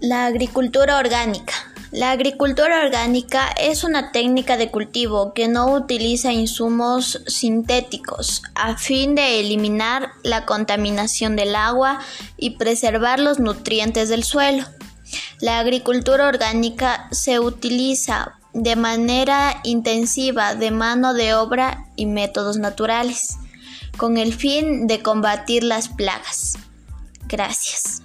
La agricultura orgánica. La agricultura orgánica es una técnica de cultivo que no utiliza insumos sintéticos a fin de eliminar la contaminación del agua y preservar los nutrientes del suelo. La agricultura orgánica se utiliza de manera intensiva de mano de obra y métodos naturales, con el fin de combatir las plagas. Gracias.